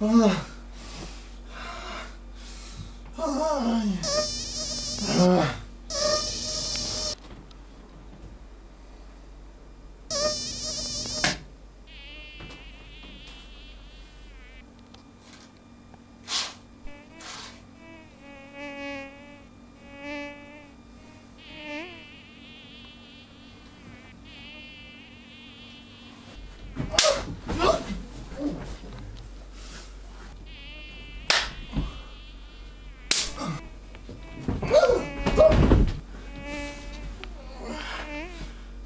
啊。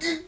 Mm-hmm.